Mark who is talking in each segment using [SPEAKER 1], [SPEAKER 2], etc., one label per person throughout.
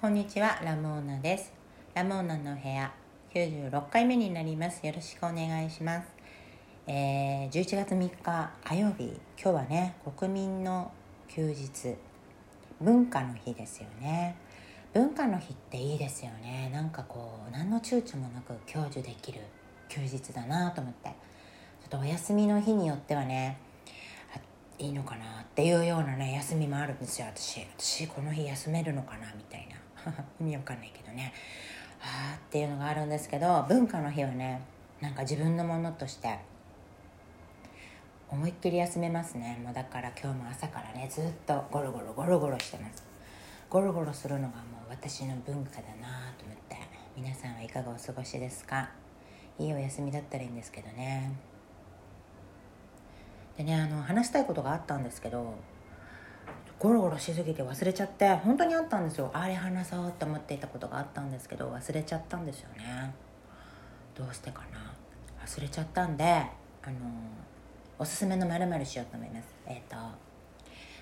[SPEAKER 1] こんにちはラモーナです。ラモーナの部屋96回目になります。よろしくお願いします。えー、11月3日火曜日今日はね国民の休日文化の日ですよね。文化の日っていいですよね。なんかこう何の躊躇もなく享受できる休日だなと思って。ちょっとお休みの日によってはねいいのかなっていうようなね休みもあるんですよ。私私この日休めるのかなみたいな。意味わかんないけどね。ああっていうのがあるんですけど文化の日はねなんか自分のものとして思いっきり休めますね。もうだから今日も朝からねずっとゴロゴロゴロゴロしてます。ゴロゴロするのがもう私の文化だなと思って。皆さんはいかがお過ごしですか？いいお休みだったらいいんですけどね。でねあの話したいことがあったんですけどゴロゴロしすぎて忘れちゃって本当にあったんですよ。あれ話そうって思っていたことがあったんですけど忘れちゃったんですよね。どうしてかな。忘れちゃったんであのおすすめのまるしようと思います。えっ、ー、と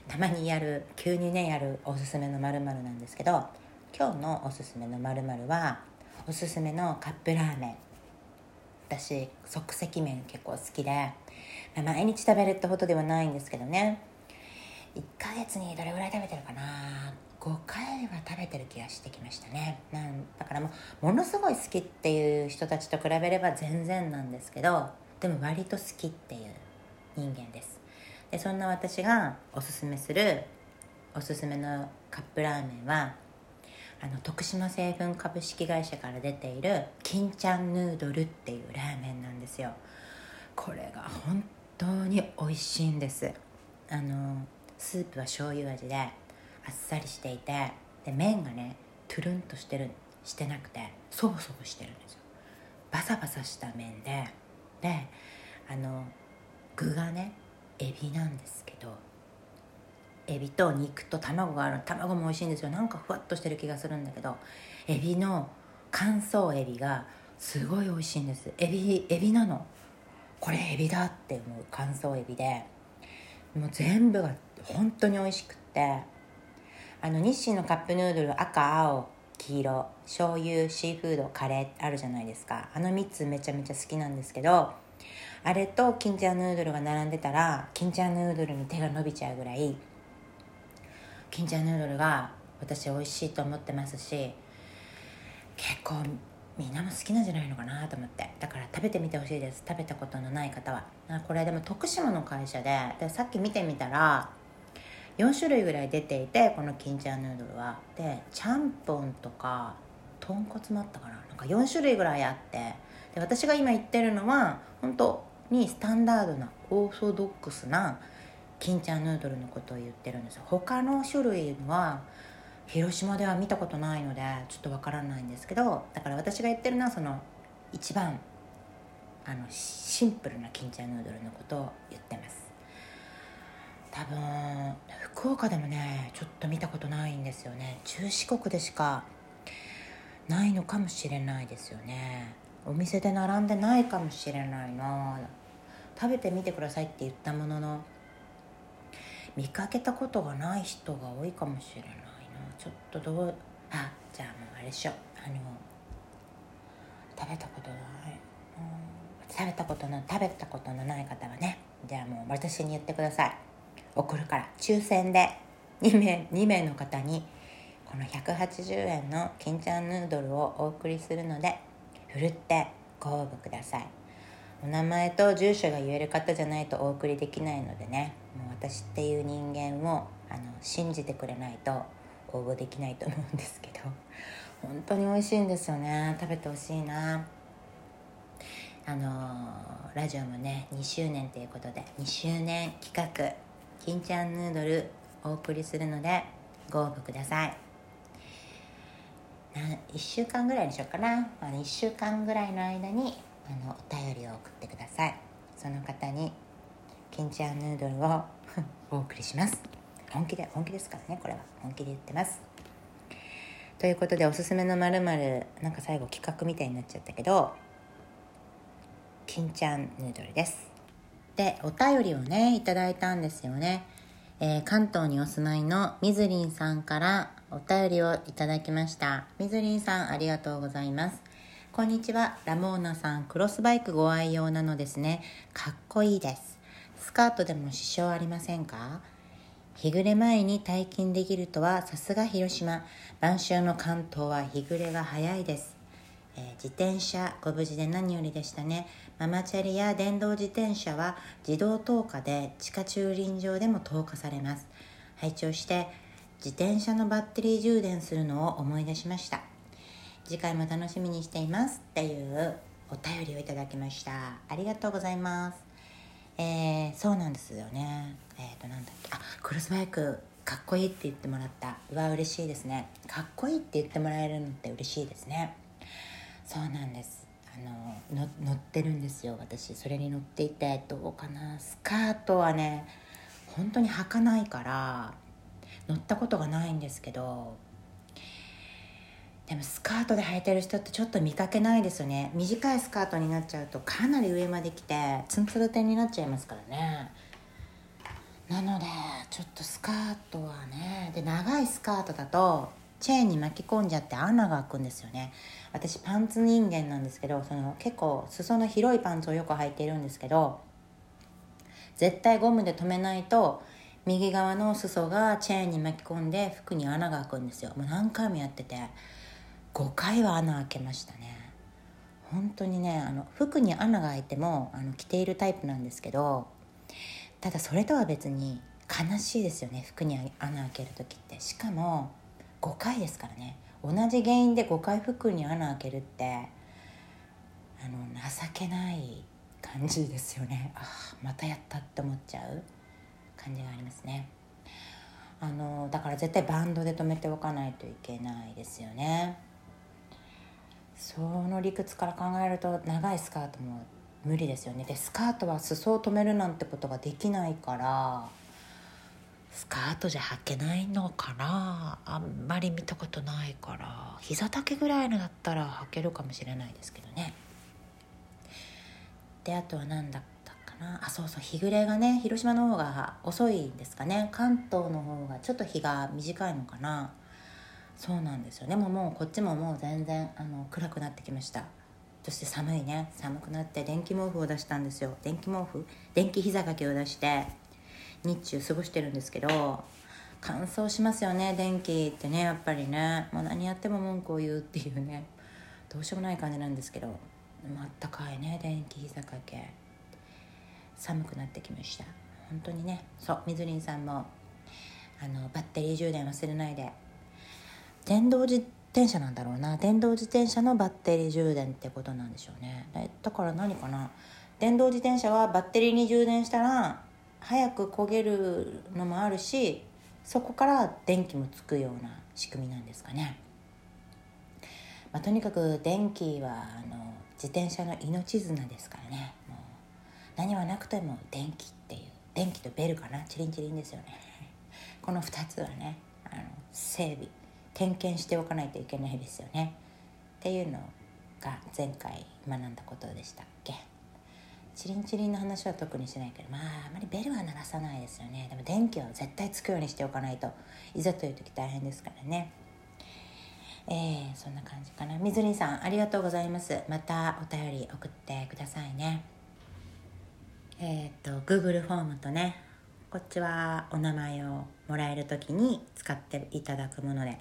[SPEAKER 1] たまにやる急にねやるおすすめのまるなんですけど今日のおすすめのまるはおすすめのカップラーメン。私即席麺結構好きで毎日食べるってほどではないんですけどね。1ヶ月にどれぐらい食べてるかな？5回は食べてる気がしてきましたね。なんだからもうものすごい好きっていう人たちと比べれば全然なんですけどでも割と好きっていう人間です。でそんな私がおすすめするおすすめのカップラーメンはあの徳島製粉株式会社から出ている金ちゃんヌードルっていうラーメンなんですよ。これが本当に美味しいんです。あのスープは醤油味であっさりしていてで麺がねトゥルンとしてるしてなくてそぼそぼしてるんですよ。バサバサした麺でであの具がねエビなんですけどエビと肉と卵がある卵も美味しいんですよ。なんかふわっとしてる気がするんだけどエビの乾燥エビがすごい美味しいんです。エビエビなの。これエビだって思う乾燥エビで。もう全部が本当に美味しくって。あの日清のカップヌードル赤青黄色。醤油シーフードカレーあるじゃないですか。あの3つめちゃめちゃ好きなんですけど。あれと金ちゃんヌードルが並んでたら金ちゃんヌードルに手が伸びちゃうぐらい金ちゃんヌードルが私美味しいと思ってますし結構みんなも好きなんじゃないのかなと思って。だから食べてみてほしいです。食べたことのない方は。これでも徳島の会社で。でさっき見てみたら4種類ぐらい出ていてこの金ちゃんヌードルは。でちゃんぽんとか豚骨もあったかな。なんか4種類ぐらいあって。で私が今言ってるのは本当にスタンダードなオーソドックスな金ちゃんヌードルのことを言ってるんですよ。他の種類は広島では見たことないのでちょっとわからないんですけどだから私が言ってるのはその一番あのシンプルな金ちゃんヌードルのことを言ってます。多分福岡でもねちょっと見たことないんですよね。中四国でしかないのかもしれないですよね。お店で並んでないかもしれないな。食べてみてくださいって言ったものの見かけたことがない人が多いかもしれない。ちょっとどう？あじゃあもうあれでしょあの食べたことない、うん、食べたことの食べたことのない方はねじゃあもう私に言ってください。送るから。抽選で。2名 ,2 名の方にこの180円の金ちゃんヌードルをお送りするのでふるってご応募ください。お名前と住所が言える方じゃないとお送りできないのでねもう私っていう人間をあの信じてくれないと応募できないと思うんですけど 本当に美味しいんですよね。食べてほしいな。あのラジオもね2周年ということで2周年企画金ちゃんヌードルお送りするのでご応募ください。な1週間ぐらいにしようかな。1週間ぐらいの間にあのお便りを送ってください。その方に金ちゃんヌードルをお送りします。本気で本気ですからねこれは。本気で言ってます。ということでおすすめのまるなんか最後企画みたいになっちゃったけど金ちゃんヌードルです。でお便りをねいただいたんですよね、えー、関東にお住まいのみずりんさんからお便りをいただきました。みずりんさんありがとうございます。こんにちは。ラモーナさんクロスバイクご愛用なのですね。かっこいいです。スカートでも支障ありませんか？日暮れ前に退勤できるとはさすが広島。晩秋の関東は日暮れが早いです。えー、自転車ご無事で何よりでしたね。ママチャリや電動自転車は自動投下で地下駐輪場でも投下されます。拝聴して自転車のバッテリー充電するのを思い出しました。次回も楽しみにしています。っていうお便りをいただきました。ありがとうございます。えー、そうなんですよね。えっ、ー、となんだっけ。あクロスバイクかっこいいって言ってもらった。うわ嬉しいですね。かっこいいって言ってもらえるのって嬉しいですね。そうなんです。あの乗ってるんですよ私。それに乗っていてどうかな。スカートはね本当に履かないから乗ったことがないんですけどでもスカートで履いてる人ってちょっと見かけないですよね。短いスカートになっちゃうとかなり上まで来てツンツルテンになっちゃいますからね。なのでちょっとスカートはねで長いスカートだとチェーンに巻き込んじゃって穴が開くんですよね。私パンツ人間なんですけどその結構裾の広いパンツをよく履いているんですけど絶対ゴムで留めないと右側の裾がチェーンに巻き込んで服に穴が開くんですよ。もう何回もやってて。5回は穴開けましたね。本当にねあの服に穴が開いてもあの着ているタイプなんですけどただそれとは別に悲しいですよね服に穴開ける時って。しかも5回ですからね。同じ原因で5回服に穴開けるってあの情けない感じですよね。あまたやったって思っちゃう感じがありますね。あのだから絶対バンドで留めておかないといけないですよね。その理屈から考えると長いスカートも無理ですよね。でスカートは裾を止めるなんてことができないからスカートじゃ履けないのかな？あんまり見たことないから。膝丈ぐらいのだったら履けるかもしれないですけどね。であとは何だったかな？あそうそう日暮れがね広島の方が遅いんですかね。関東の方がちょっと日が短いのかな。そうなんですよ。ねももうこっちももう全然あの暗くなってきました。そして寒いね。寒くなって電気毛布を出したんですよ。電気毛布？電気膝掛けを出して日中過ごしてるんですけど乾燥しますよね。電気ってねやっぱりね。もう何やっても文句を言うっていうね。どうしようもない感じなんですけどあったかいね電気膝掛け。寒くなってきました。本当にね。そうみずりんさんもあのバッテリー充電忘れないで。電動自転車なんだろうな。電動自転車のバッテリー充電ってことなんでしょうね。えだから何かな。電動自転車はバッテリーに充電したら早く焦げるのもあるしそこから電気もつくような仕組みなんですかね、まあ、とにかく電気はあの自転車の命綱ですからね。もう何はなくても電気っていう電気とベルかな。チリンチリンですよね。この2つはねあの整備点検しておかないといけないですよね。っていうのが前回学んだことでしたっけ。チリンチリンの話は特にしないけどまああまりベルは鳴らさないですよね。でも電気は絶対つくようにしておかないと。いざという時大変ですからね。えー、そんな感じかな。みずりんさんありがとうございます。またお便り送ってくださいね。えっ、ー、と Google フォームとねこっちはお名前をもらえる時に使っていただくもので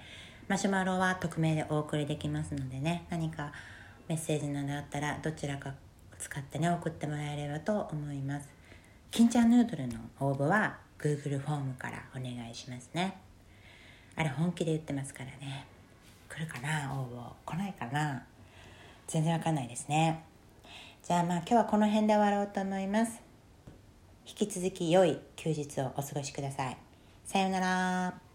[SPEAKER 1] マシュマロは匿名でお送りできますのでね何かメッセージなどあったらどちらか使ってね送ってもらえればと思います。金ちゃんヌードルの応募は Google フォームからお願いしますね。あれ本気で言ってますからね。来るかな応募。来ないかな。全然わかんないですね。じゃあまあ今日はこの辺で終わろうと思います。引き続き良い休日をお過ごしください。さようなら。